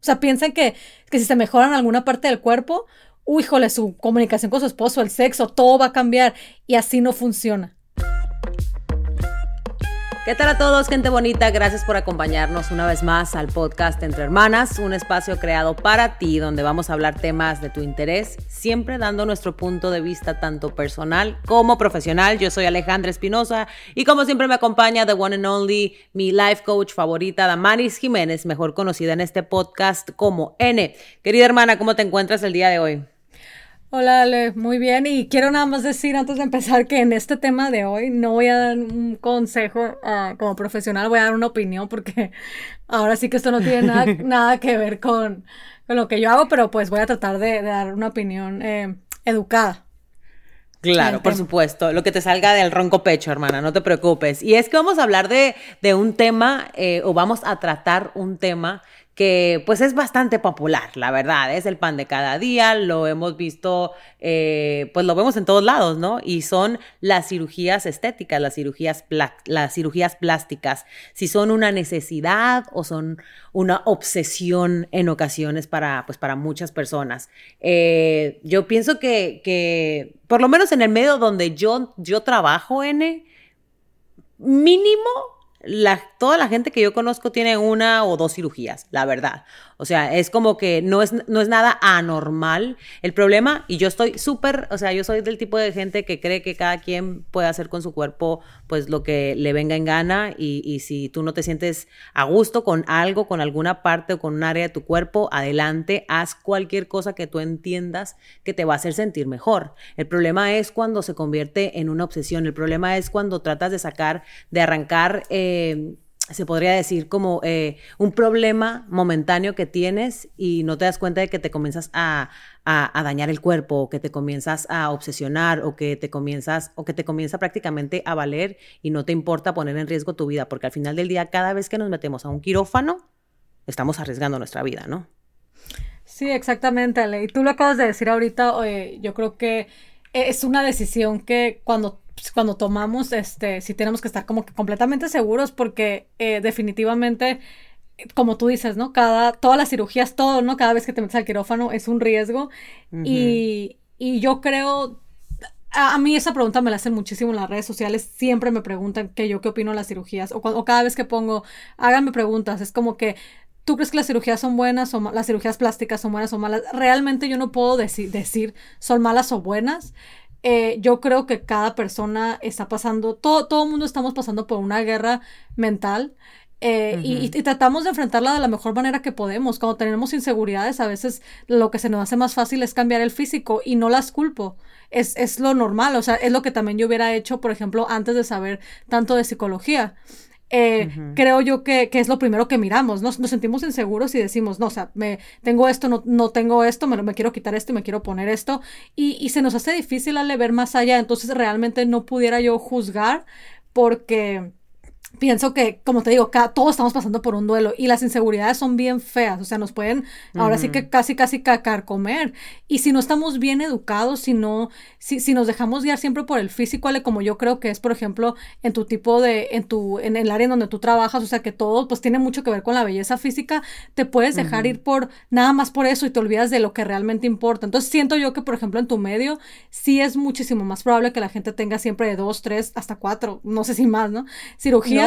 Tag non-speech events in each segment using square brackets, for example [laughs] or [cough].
O sea, piensan que, que si se mejoran alguna parte del cuerpo, híjole, su comunicación con su esposo, el sexo, todo va a cambiar y así no funciona. ¿Qué tal a todos, gente bonita? Gracias por acompañarnos una vez más al podcast Entre Hermanas, un espacio creado para ti donde vamos a hablar temas de tu interés, siempre dando nuestro punto de vista tanto personal como profesional. Yo soy Alejandra Espinosa y como siempre me acompaña the one and only, mi life coach favorita, Damaris Jiménez, mejor conocida en este podcast como N. Querida hermana, ¿cómo te encuentras el día de hoy? Hola Ale, muy bien. Y quiero nada más decir antes de empezar que en este tema de hoy no voy a dar un consejo ah, como profesional, voy a dar una opinión porque [laughs] ahora sí que esto no tiene nada, [laughs] nada que ver con, con, lo que yo hago, pero pues voy a tratar de, dar una opinión eh, educada. Claro, por supuesto, lo que te salga del ronco pecho, hermana, no te preocupes. Y es que vamos a hablar de, de un tema eh, o vamos a tratar un tema que pues es bastante popular, la verdad, es el pan de cada día, lo hemos visto, eh, pues lo vemos en todos lados, ¿no? Y son las cirugías estéticas, las cirugías, las cirugías plásticas, si son una necesidad o son una obsesión en ocasiones para, pues, para muchas personas. Eh, yo pienso que, que, por lo menos en el medio donde yo, yo trabajo, N, mínimo la, toda la gente que yo conozco tiene una o dos cirugías, la verdad. O sea, es como que no es, no es nada anormal el problema y yo estoy súper, o sea, yo soy del tipo de gente que cree que cada quien puede hacer con su cuerpo pues lo que le venga en gana y, y si tú no te sientes a gusto con algo, con alguna parte o con un área de tu cuerpo, adelante, haz cualquier cosa que tú entiendas que te va a hacer sentir mejor. El problema es cuando se convierte en una obsesión, el problema es cuando tratas de sacar, de arrancar... Eh, se podría decir como eh, un problema momentáneo que tienes y no te das cuenta de que te comienzas a, dañar el cuerpo o que te comienzas a obsesionar o que te comienzas o que te comienza prácticamente a valer y no te importa poner en riesgo tu vida porque al final del día cada vez que nos metemos a un quirófano estamos arriesgando nuestra vida, ¿no? Sí, exactamente, Ale. Y tú lo acabas de decir ahorita, yo creo que es una decisión que cuando pues, cuando tomamos, este, sí tenemos que estar como que completamente seguros porque eh, definitivamente, como tú dices, ¿no? Cada, todas las cirugías, todo, ¿no? Cada vez que te metes al quirófano es un riesgo y, y yo creo, a, mí esa pregunta me la hacen muchísimo en las redes sociales. Siempre me preguntan que yo qué opino de las cirugías. O, o, cada vez que pongo, háganme preguntas. Es como que, ¿tú crees que las cirugías son buenas o las cirugías plásticas son buenas o malas? Realmente yo no puedo decir son malas o buenas. Eh, yo creo que cada persona está pasando, todo, todo el mundo estamos pasando por una guerra mental. Eh, y, tratamos de enfrentarla de la mejor manera que podemos. Cuando tenemos inseguridades, a veces lo que se nos hace más fácil es cambiar el físico y no las culpo. Es, es lo normal, o sea, es lo que también yo hubiera hecho, por ejemplo, antes de saber tanto de psicología. Eh, creo yo que, que, es lo primero que miramos, nos, nos sentimos inseguros y decimos, no, o sea, me, tengo esto, no, no tengo esto, me, me quiero quitar esto y me quiero poner esto, y, y se nos hace difícil al ver más allá, entonces realmente no pudiera yo juzgar porque pienso que, como te digo, todos estamos pasando por un duelo y las inseguridades son bien feas, o sea, nos pueden ahora sí que casi, casi cacar comer. Y si no estamos bien educados, si no, si, si nos dejamos guiar siempre por el físico, como yo creo que es, por ejemplo, en tu tipo de, en tu, en el área en donde tú trabajas, o sea, que todo pues tiene mucho que ver con la belleza física, te puedes dejar ir por nada más por eso y te olvidas de lo que realmente importa. Entonces siento yo que, por ejemplo, en tu medio, sí es muchísimo más probable que la gente tenga siempre de dos, tres, hasta cuatro, no sé si más, ¿no? Cirugía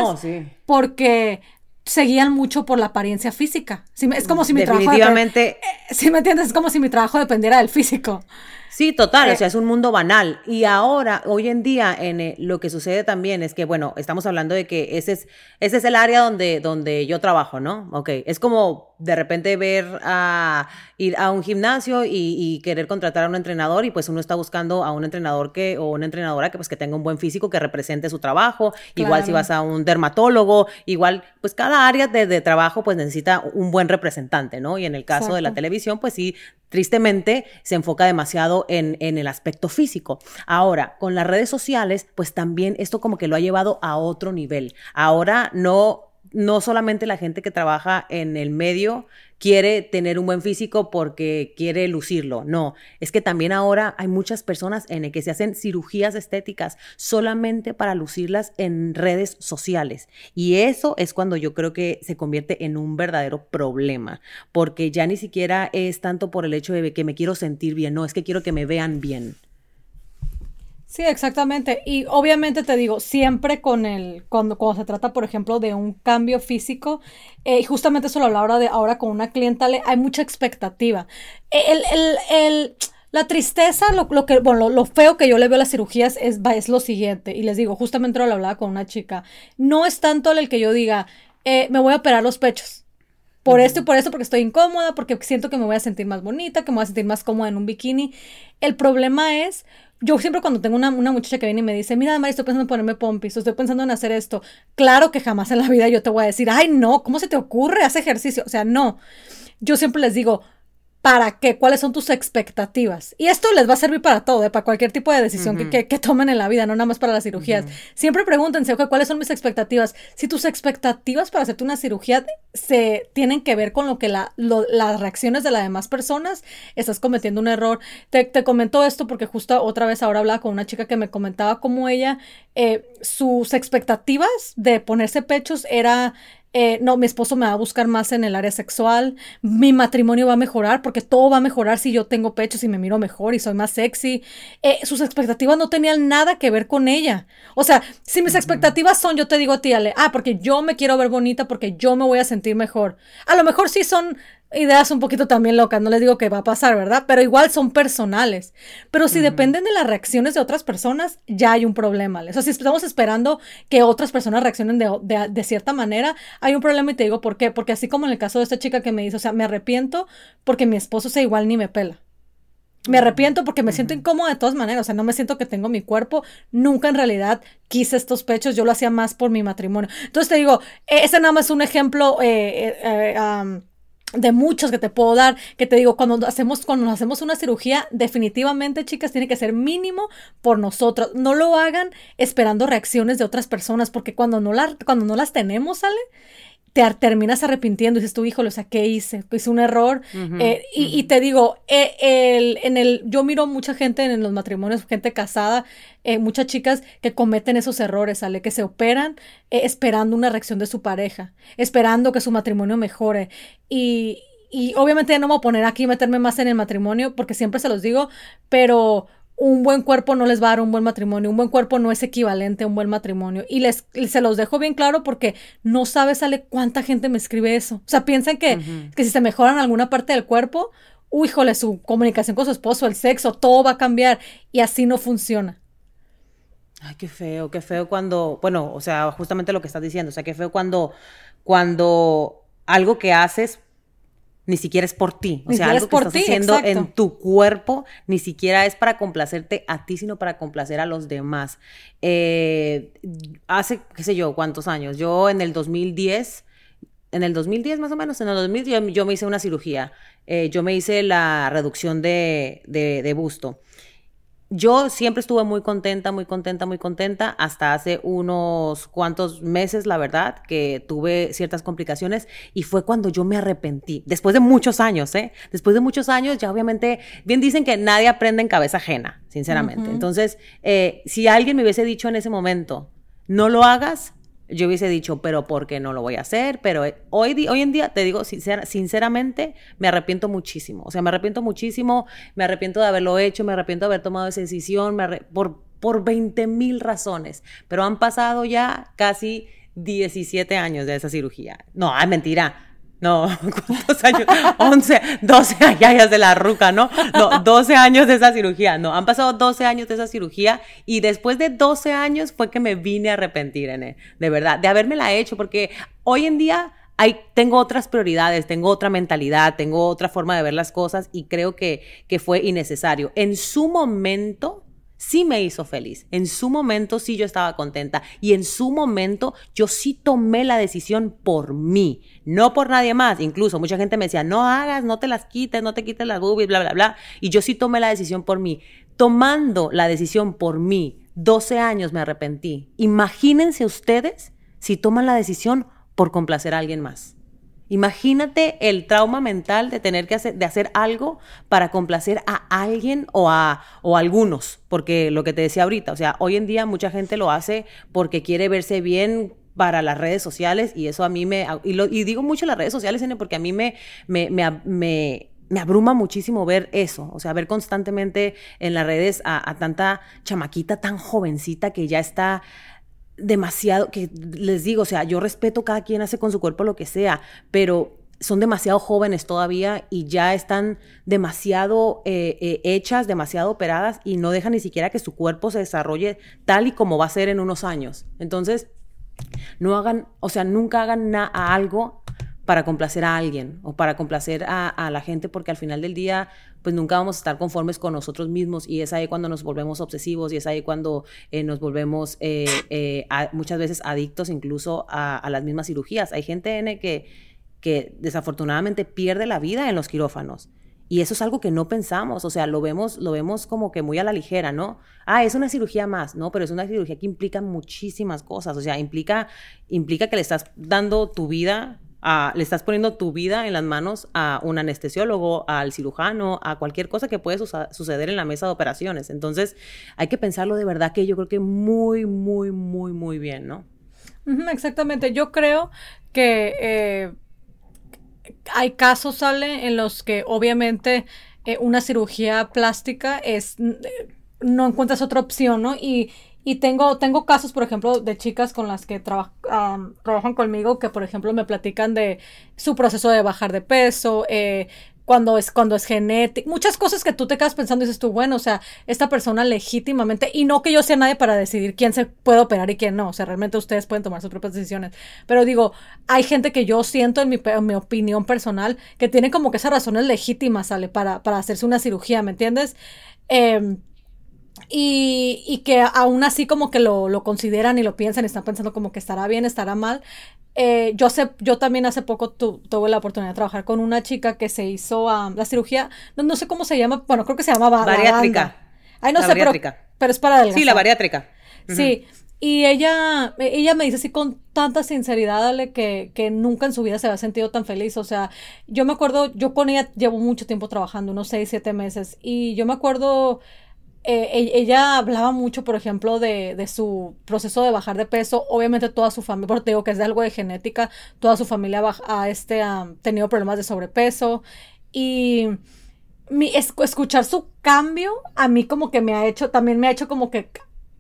porque seguían mucho por la apariencia física. es como si mi trabajo... Definitivamente. Si me entiendes, es como si mi trabajo dependiera del físico. Sí, total, o eh, sea, es un mundo banal. Y ahora, hoy en día, en eh, lo que sucede también es que, bueno, estamos hablando de que ese es, ese es el área donde, donde yo trabajo, ¿no? Ok, es como de repente ver a ir a un gimnasio y, querer contratar a un entrenador y pues uno está buscando a un entrenador que o una entrenadora que pues que tenga un buen físico que represente su trabajo. Igual si vas a un dermatólogo igual pues cada área de, trabajo pues necesita un buen representante no y en el caso de la televisión pues sí tristemente se enfoca demasiado en, en el aspecto físico. Ahora con las redes sociales pues también esto como que lo ha llevado a otro nivel. Ahora no no solamente la gente que trabaja en el medio quiere tener un buen físico porque quiere lucirlo. No, es que también ahora hay muchas personas en el que se hacen cirugías estéticas solamente para lucirlas en redes sociales. Y eso es cuando yo creo que se convierte en un verdadero problema, porque ya ni siquiera es tanto por el hecho de que me quiero sentir bien, no, es que quiero que me vean bien. Sí, exactamente. Y obviamente te digo, siempre con el, cuando, cuando se trata, por ejemplo, de un cambio físico, eh, y justamente eso lo hablaba de ahora con una clienta, hay mucha expectativa. El, el, el, la tristeza, lo, lo que, bueno, lo, feo que yo le veo a las cirugías es, es lo siguiente. Y les digo, justamente lo hablaba con una chica. No es tanto el que yo diga, eh, me voy a operar los pechos por esto y por esto, porque estoy incómoda, porque siento que me voy a sentir más bonita, que me voy a sentir más cómoda en un bikini. El problema es yo siempre cuando tengo una, una, muchacha que viene y me dice, mira, Mari, estoy pensando en ponerme pompis, estoy pensando en hacer esto, claro que jamás en la vida yo te voy a decir, ay, no, ¿cómo se te ocurre? Haz ejercicio. O sea, no. Yo siempre les digo, ¿Para qué? ¿Cuáles son tus expectativas? Y esto les va a servir para todo, ¿eh? para cualquier tipo de decisión que, que, tomen en la vida, no nada más para las cirugías. Siempre pregúntense, ¿cuáles son mis expectativas? Si tus expectativas para hacerte una cirugía se tienen que ver con lo que la, las reacciones de las demás personas, estás cometiendo un error. Te, te comento esto porque justo otra vez ahora hablaba con una chica que me comentaba cómo ella, eh, sus expectativas de ponerse pechos era eh, no, mi esposo me va a buscar más en el área sexual, mi matrimonio va a mejorar porque todo va a mejorar si yo tengo pechos y me miro mejor y soy más sexy. Eh, sus expectativas no tenían nada que ver con ella. O sea, si mis expectativas son, yo te digo a ti, Ale, ah, porque yo me quiero ver bonita, porque yo me voy a sentir mejor. A lo mejor sí son ideas un poquito también locas, no les digo que va a pasar, ¿verdad? Pero igual son personales. Pero si dependen de las reacciones de otras personas, ya hay un problema. O sea, si estamos esperando que otras personas reaccionen de, cierta manera, hay un problema y te digo por qué. Porque así como en el caso de esta chica que me dice, o sea, me arrepiento porque mi esposo sea igual ni me pela. Me arrepiento porque me siento incómoda de todas maneras, o sea, no me siento que tengo mi cuerpo, nunca en realidad quise estos pechos, yo lo hacía más por mi matrimonio. Entonces te digo, e, ese nada más es un ejemplo eh, eh, eh de muchos que te puedo dar, que te digo, cuando hacemos, cuando hacemos una cirugía, definitivamente, chicas, tiene que ser mínimo por nosotros. No lo hagan esperando reacciones de otras personas, porque cuando no, la, cuando no las tenemos, ¿sale? Te terminas arrepintiendo y dices tú, híjole, o sea, ¿qué hice? Hice un error. Eh, y, te digo, eh, el, en el, yo miro mucha gente en los matrimonios, gente casada, eh, muchas chicas que cometen esos errores, ¿sale? Que se operan esperando una reacción de su pareja, esperando que su matrimonio mejore. Y, y obviamente no me voy a poner aquí meterme más en el matrimonio, porque siempre se los digo, pero un buen cuerpo no les va a dar un buen matrimonio, un buen cuerpo no es equivalente a un buen matrimonio. Y les, se los dejo bien claro porque no sabes, sale cuánta gente me escribe eso. O sea, piensan que, que si se mejoran alguna parte del cuerpo, uy, híjole, su comunicación con su esposo, el sexo, todo va a cambiar. Y así no funciona. Ay, qué feo, qué feo cuando, bueno, o sea, justamente lo que estás diciendo, o sea, qué feo cuando, cuando algo que haces ni siquiera es por ti. O sea, algo que estás haciendo en tu cuerpo ni siquiera es para complacerte a ti, sino para complacer a los demás. Eh, hace, qué sé yo, cuántos años. Yo en el 2010, en el 2010 más o menos, en el 2010 yo, me hice una cirugía. Eh, yo me hice la reducción de, de, de busto yo siempre estuve muy contenta, muy contenta, muy contenta, hasta hace unos cuantos meses, la verdad, que tuve ciertas complicaciones y fue cuando yo me arrepentí, después de muchos años, ¿eh? Después de muchos años, ya obviamente, bien dicen que nadie aprende en cabeza ajena, sinceramente. Entonces, eh, si alguien me hubiese dicho en ese momento, no lo hagas, yo hubiese dicho, pero ¿por qué no lo voy a hacer? Pero eh, hoy, en día, te digo sinceramente, me arrepiento muchísimo. O sea, me arrepiento muchísimo, me arrepiento de haberlo hecho, me arrepiento de haber tomado esa decisión, por, por 20 mil razones. Pero han pasado ya casi 17 años de esa cirugía. No, es mentira. No, [laughs] ¿cuántos años? 11, 12 años de la ruca, ¿no? No, 12 años de esa cirugía. No, han pasado 12 años de esa cirugía y después de 12 años fue que me vine a arrepentir, en de verdad, de haberme la hecho, porque hoy en día hay, tengo otras prioridades, tengo otra mentalidad, tengo otra forma de ver las cosas y creo que, que fue innecesario. En su momento, sí me hizo feliz. En su momento sí yo estaba contenta y en su momento yo sí tomé la decisión por mí, no por nadie más. Incluso mucha gente me decía, no hagas, no te las quites, no te quites las boobies, bla, bla, bla. Y yo sí tomé la decisión por mí. Tomando la decisión por mí, 12 años me arrepentí. Imagínense ustedes si toman la decisión por complacer a alguien más. Imagínate el trauma mental de tener que hacer, de hacer algo para complacer a alguien o a o algunos, porque lo que te decía ahorita, o sea, hoy en día mucha gente lo hace porque quiere verse bien para las redes sociales y eso a mí me y, digo mucho las redes sociales porque a mí me, me, me, abruma muchísimo ver eso, o sea, ver constantemente en las redes a, tanta chamaquita tan jovencita que ya está demasiado, que les digo, o sea, yo respeto cada quien hace con su cuerpo lo que sea, pero son demasiado jóvenes todavía y ya están demasiado eh, eh, hechas, demasiado operadas y no dejan ni siquiera que su cuerpo se desarrolle tal y como va a ser en unos años. Entonces, no hagan, o sea, nunca hagan algo para complacer a alguien o para complacer a, la gente, porque al final del día, pues nunca vamos a estar conformes con nosotros mismos y es ahí cuando nos volvemos obsesivos y es ahí cuando eh, nos volvemos eh, eh, muchas veces adictos incluso a, las mismas cirugías. Hay gente N, que, que desafortunadamente pierde la vida en los quirófanos. Y eso es algo que no pensamos, o sea, lo vemos, lo vemos como que muy a la ligera, ¿no? Ah, es una cirugía más, ¿no? Pero es una cirugía que implica muchísimas cosas, o sea, implica, implica que le estás dando tu vida le estás poniendo tu vida en las manos a un anestesiólogo, al cirujano, a cualquier cosa que puede suceder en la mesa de operaciones. Entonces, hay que pensarlo de verdad que yo creo que muy, muy, muy, muy bien, ¿no? Exactamente. Yo creo que eh, hay casos, sale, en los que obviamente eh, una cirugía plástica es no encuentras otra opción, ¿no? Y y tengo, tengo casos, por ejemplo, de chicas con las que trabajan conmigo que, por ejemplo, me platican de su proceso de bajar de peso, eh, cuando es, cuando es genético, muchas cosas que tú te quedas pensando y dices tú, bueno, o sea, esta persona legítimamente, y no que yo sea nadie para decidir quién se puede operar y quién no, o sea, realmente ustedes pueden tomar sus propias decisiones, pero digo, hay gente que yo siento en mi, mi opinión personal que tiene como que esas razones legítimas, ¿sale? Para, para hacerse una cirugía, ¿me entiendes? Eh, y, y, que aún así como que lo, lo, consideran y lo piensan y están pensando como que estará bien, estará mal. Eh, yo, sé, yo también hace poco tuve la oportunidad de trabajar con una chica que se hizo la cirugía, no, no, sé cómo se llama, bueno, creo que se llama bariátrica. Ay, no sé, pero, pero, es para adelgazar. Sí, la bariátrica. Sí, y ella, ella me dice así con tanta sinceridad, Ale, que, que nunca en su vida se había sentido tan feliz. O sea, yo me acuerdo, yo con ella llevo mucho tiempo trabajando, unos seis, siete meses, y yo me acuerdo eh, e-, ella hablaba mucho, por ejemplo, de, de, su proceso de bajar de peso. Obviamente toda su familia, porque digo que es de algo de genética, toda su familia ha este, tenido problemas de sobrepeso. Y mi, escuchar su cambio a mí como que me ha hecho, también me ha hecho como que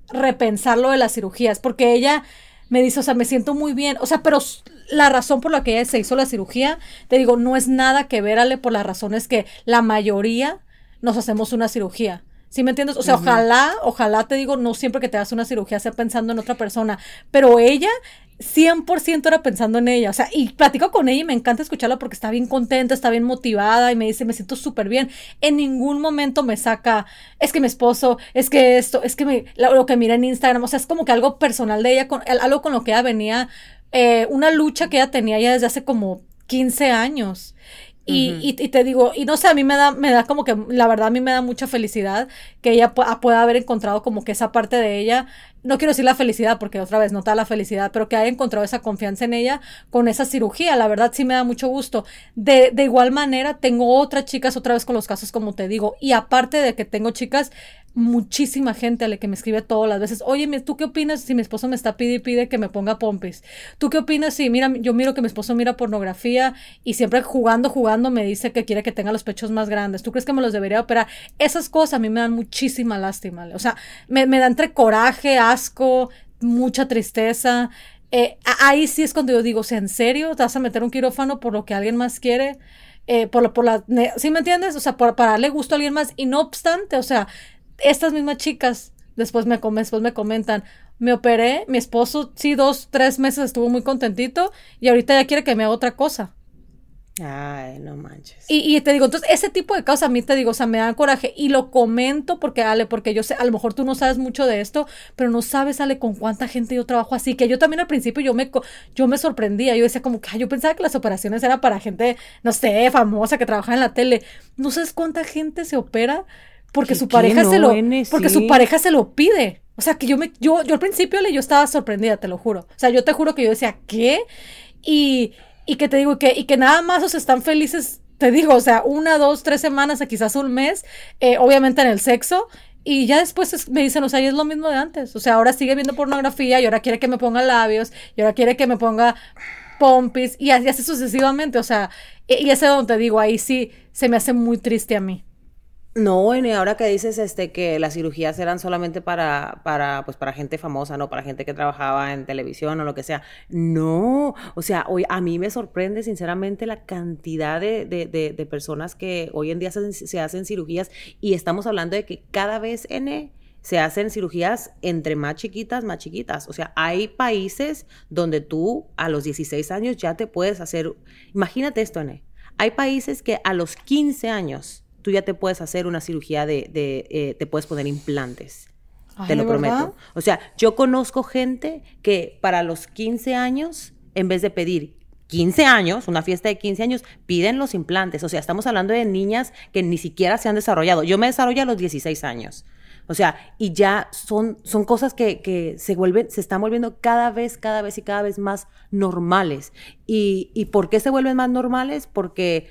repensar lo de las cirugías, porque ella me dice, o sea, me siento muy bien, o sea, pero la razón por la que ella se hizo la cirugía, te digo, no es nada que verale por las razones que la mayoría nos hacemos una cirugía. ¿Sí me entiendes? O sea, ojalá, ojalá te digo, no siempre que te hagas una cirugía sea pensando en otra persona, pero ella 100% era pensando en ella. O sea, y platico con ella y me encanta escucharla porque está bien contenta, está bien motivada y me dice, me siento súper bien. En ningún momento me saca, es que mi esposo, es que esto, es que me, lo, que mira en Instagram, o sea, es como que algo personal de ella, con, algo con lo que ella venía, eh, una lucha que ella tenía ya desde hace como 15 años. Y, y, te digo, y no sé, a mí me da, me da como que, la verdad, a mí me da mucha felicidad que ella pueda haber encontrado como que esa parte de ella, no quiero decir la felicidad, porque otra vez no está la felicidad, pero que haya encontrado esa confianza en ella con esa cirugía, la verdad sí me da mucho gusto. De, de igual manera, tengo otras chicas otra vez con los casos, como te digo, y aparte de que tengo chicas muchísima gente a la que me escribe todas las veces, oye, ¿tú qué opinas si mi esposo me está pide pide que me ponga pompis? ¿Tú qué opinas si, mira, yo miro que mi esposo mira pornografía y siempre jugando, jugando me dice que quiere que tenga los pechos más grandes? ¿Tú crees que me los debería operar? Esas cosas a mí me dan muchísima lástima, o sea, me, me da entre coraje, asco, mucha tristeza. Eh, ahí sí es cuando yo digo, ¿en serio te vas a meter un quirófano por lo que alguien más quiere? Eh, por, por la, ¿sí me entiendes? O sea, para darle gusto a alguien más. Y no obstante, o sea, estas mismas chicas después me, después me comentan, me operé, mi esposo sí, dos, tres meses estuvo muy contentito y ahorita ya quiere que me haga otra cosa. Ay, no manches. Y, y, te digo, entonces, ese tipo de cosas a mí te digo, o sea, me dan coraje. Y lo comento porque, Ale, porque yo sé, a lo mejor tú no sabes mucho de esto, pero no sabes, Ale, con cuánta gente yo trabajo así. Que yo también al principio yo me, yo me sorprendía. Yo decía como que, yo pensaba que las operaciones eran para gente, no sé, famosa que trabaja en la tele. No sabes cuánta gente se opera porque su pareja se lo porque su pareja se lo pide. O sea, que yo me yo yo al principio le yo estaba sorprendida, te lo juro. O sea, yo te juro que yo decía, "¿Qué?" y, y que te digo, que, y que nada más os están felices, te digo, o sea, una, dos, tres semanas, quizás un mes, eh, obviamente en el sexo, y ya después me dicen, o sea, es lo mismo de antes. O sea, ahora sigue viendo pornografía y ahora quiere que me ponga labios y ahora quiere que me ponga pompis y así, sucesivamente. O sea, y, y ese es donde te digo, ahí sí se me hace muy triste a mí. No, bueno, ahora que dices este que las cirugías eran solamente para, para, pues para gente famosa, no para gente que trabajaba en televisión o lo que sea. No, o sea, hoy a mí me sorprende sinceramente la cantidad de, de, de, personas que hoy en día se, se, hacen cirugías y estamos hablando de que cada vez N se hacen cirugías entre más chiquitas, más chiquitas. O sea, hay países donde tú a los 16 años ya te puedes hacer, imagínate esto, N. Hay países que a los 15 años tú ya te puedes hacer una cirugía de, de eh, te puedes poner implantes. te lo prometo. O sea, yo conozco gente que para los 15 años, en vez de pedir 15 años, una fiesta de 15 años, piden los implantes. O sea, estamos hablando de niñas que ni siquiera se han desarrollado. Yo me desarrollé a los 16 años. O sea, y ya son, son cosas que, que, se vuelven, se están volviendo cada vez, cada vez y cada vez más normales. ¿Y, y por qué se vuelven más normales? Porque,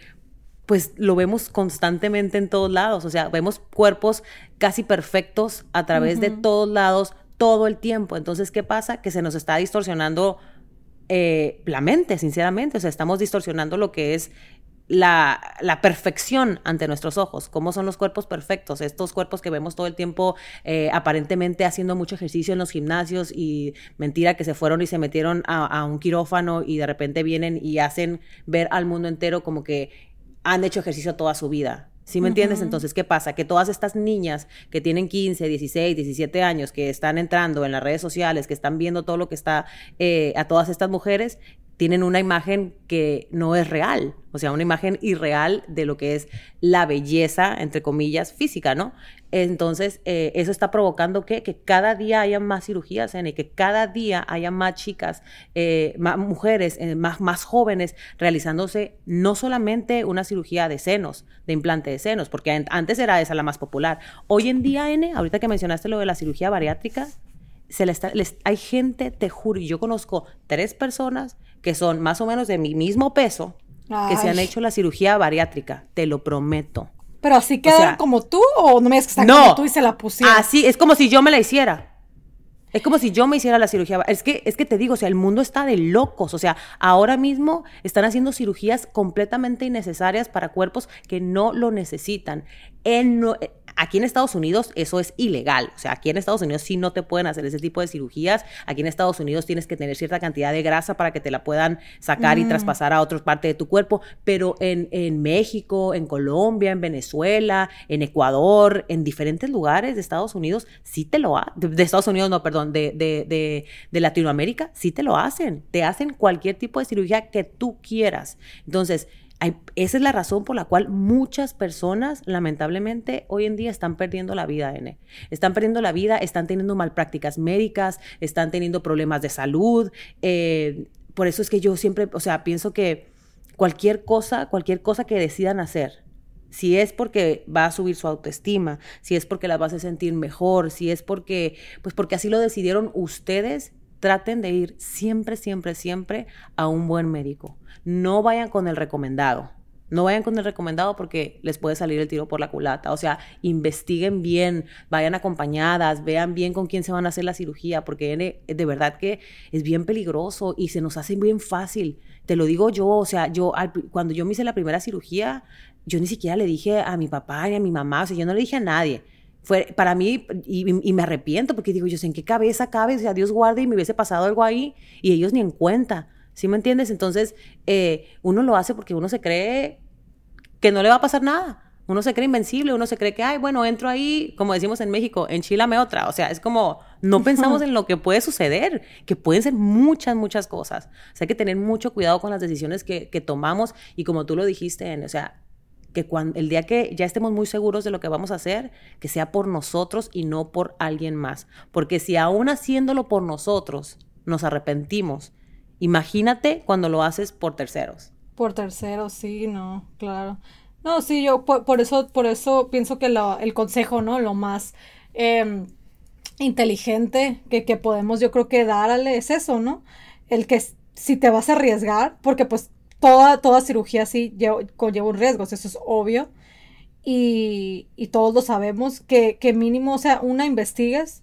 pues lo vemos constantemente en todos lados, o sea, vemos cuerpos casi perfectos a través de todos lados todo el tiempo. Entonces, ¿qué pasa? Que se nos está distorsionando eh, la mente, sinceramente, o sea, estamos distorsionando lo que es la, la, perfección ante nuestros ojos, cómo son los cuerpos perfectos, estos cuerpos que vemos todo el tiempo eh, aparentemente haciendo mucho ejercicio en los gimnasios y mentira que se fueron y se metieron a, a, un quirófano y de repente vienen y hacen ver al mundo entero como que han hecho ejercicio toda su vida. ¿Sí me entiendes? Entonces, ¿qué pasa? Que todas estas niñas que tienen 15, 16, 17 años, que están entrando en las redes sociales, que están viendo todo lo que está eh, a todas estas mujeres, tienen una imagen que no es real, o sea, una imagen irreal de lo que es la belleza, entre comillas, física, ¿no? Entonces, eh, eso está provocando que, que, cada día haya más cirugías, y que cada día haya más chicas, eh, más mujeres, eh, más, más jóvenes realizándose no solamente una cirugía de senos, de implante de senos, porque antes era esa la más popular. Hoy en día, N, ahorita que mencionaste lo de la cirugía bariátrica, se le está, les, hay gente, te juro, y yo conozco tres personas que son más o menos de mi mismo peso, que se han hecho la cirugía bariátrica, te lo prometo. Pero así quedan como tú o no me digas que están como tú y se la pusieron. Así, es como si yo me la hiciera. Es como si yo me hiciera la cirugía. Es que, es que te digo, o sea, el mundo está de locos. O sea, ahora mismo están haciendo cirugías completamente innecesarias para cuerpos que no lo necesitan. En, Aquí en Estados Unidos eso es ilegal. O sea, aquí en Estados Unidos sí no te pueden hacer ese tipo de cirugías. Aquí en Estados Unidos tienes que tener cierta cantidad de grasa para que te la puedan sacar y mm. traspasar a otra parte de tu cuerpo. Pero en, en México, en Colombia, en Venezuela, en Ecuador, en diferentes lugares de Estados Unidos, sí te lo hacen. De, Estados Unidos, no, perdón, de, de, de, de Latinoamérica, sí te lo hacen. Te hacen cualquier tipo de cirugía que tú quieras. Entonces, esa es la razón por la cual muchas personas, lamentablemente, hoy en día están perdiendo la vida, N. Están perdiendo la vida, están teniendo malprácticas médicas, están teniendo problemas de salud. Eh, por eso es que yo siempre, o sea, pienso que cualquier cosa, cualquier cosa que decidan hacer, si es porque va a subir su autoestima, si es porque las vas a sentir mejor, si es porque, pues porque así lo decidieron ustedes, traten de ir siempre, siempre, siempre a un buen médico. No vayan con el recomendado. No vayan con el recomendado porque les puede salir el tiro por la culata. O sea, investiguen bien, vayan acompañadas, vean bien con quién se van a hacer la cirugía, porque de verdad que es bien peligroso y se nos hace bien fácil. Te lo digo yo, o sea, yo cuando yo me hice la primera cirugía, yo ni siquiera le dije a mi papá ni a mi mamá, o sea, yo no le dije a nadie. Fue para mí, y, me arrepiento porque digo, yo sé en qué cabeza cabe, o sea, Dios guarde y me hubiese pasado algo ahí y ellos ni en cuenta. ¿Sí me entiendes? Entonces, eh, uno lo hace porque uno se cree que no le va a pasar nada. Uno se cree invencible, uno se cree que, ay, bueno, entro ahí, como decimos en México, enchilame otra. O sea, es como, no pensamos en lo que puede suceder, que pueden ser muchas, muchas cosas. O sea, hay que tener mucho cuidado con las decisiones que, que tomamos y como tú lo dijiste, o sea, que cuando, el día que ya estemos muy seguros de lo que vamos a hacer, que sea por nosotros y no por alguien más. Porque si aún haciéndolo por nosotros nos arrepentimos, imagínate cuando lo haces por terceros. Por terceros, sí, no, claro. No, sí, yo por, eso, por eso pienso que el consejo, ¿no? Lo más em, inteligente que, podemos, yo creo que darle es eso, ¿no? El que si te vas a arriesgar, porque pues toda, toda cirugía sí conlleva un riesgo, eso es obvio. Y, todos lo sabemos, que, que, mínimo, o sea, una investigues,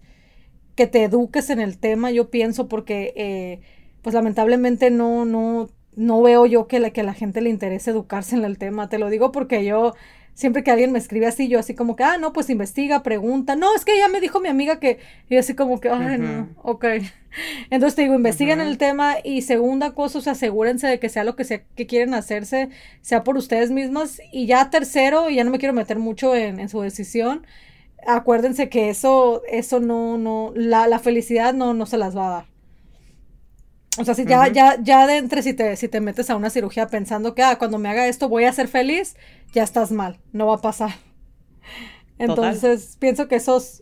que te eduques en el tema, yo pienso, porque eh, pues lamentablemente no, no, no veo yo que la, que la gente le interese educarse en el tema, te lo digo porque yo siempre que alguien me escribe así, yo así como que, ah, no, pues investiga, pregunta. No, es que ya me dijo mi amiga que, y así como que, ay, no, ok. [laughs] Entonces te digo, investiguen el tema y segunda cosa, o asegúrense de que sea lo que, sea, que quieren hacerse, sea por ustedes mismos. Y ya tercero, y ya no me quiero meter mucho en, en su decisión, acuérdense que eso, eso no, no, la, la felicidad no, no se las va a dar. O sea, si ya, ya, ya de entre si te, si te metes a una cirugía pensando que ah, cuando me haga esto voy a ser feliz, ya estás mal, no va a pasar. [laughs] Entonces, pienso que esos,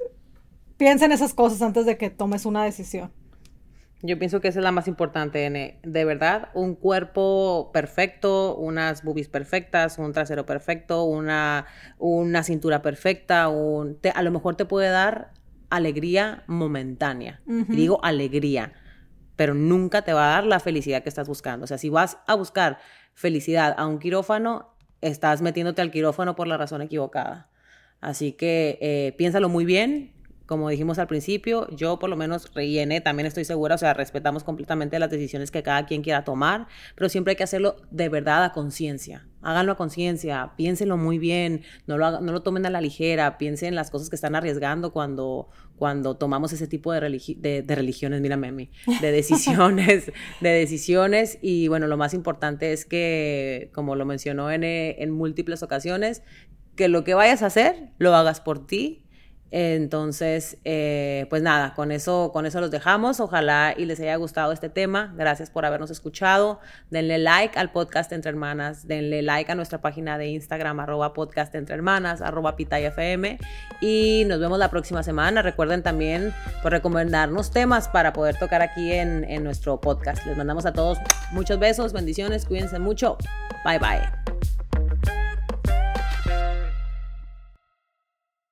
piensa en esas cosas antes de que tomes una decisión. Yo pienso que esa es la más importante, N. De verdad, un cuerpo perfecto, unas boobies perfectas, un trasero perfecto, una, una cintura perfecta, un, a lo mejor te puede dar alegría momentánea. digo alegría pero nunca te va a dar la felicidad que estás buscando. O sea, si vas a buscar felicidad a un quirófano, estás metiéndote al quirófano por la razón equivocada. Así que eh, piénsalo muy bien, como dijimos al principio, yo por lo menos rellene, también estoy segura, o sea, respetamos completamente las decisiones que cada quien quiera tomar, pero siempre hay que hacerlo de verdad a conciencia. Háganlo a conciencia, piénsenlo muy bien, no lo, no lo tomen a la ligera, piensen en las cosas que están arriesgando cuando, cuando tomamos ese tipo de, de, religiones, mírame a mí, de decisiones, [laughs] de decisiones. Y bueno, lo más importante es que, como lo mencionó en, en múltiples ocasiones, que lo que vayas a hacer, lo hagas por ti entonces, eh, pues nada, con eso, con eso los dejamos. Ojalá y les haya gustado este tema. Gracias por habernos escuchado. Denle like al podcast Entre Hermanas. Denle like a nuestra página de Instagram, arroba podcast entre hermanas, arroba pitayfm. Y nos vemos la próxima semana. Recuerden también pues, recomendarnos temas para poder tocar aquí en, en nuestro podcast. Les mandamos a todos muchos besos, bendiciones, cuídense mucho. Bye bye.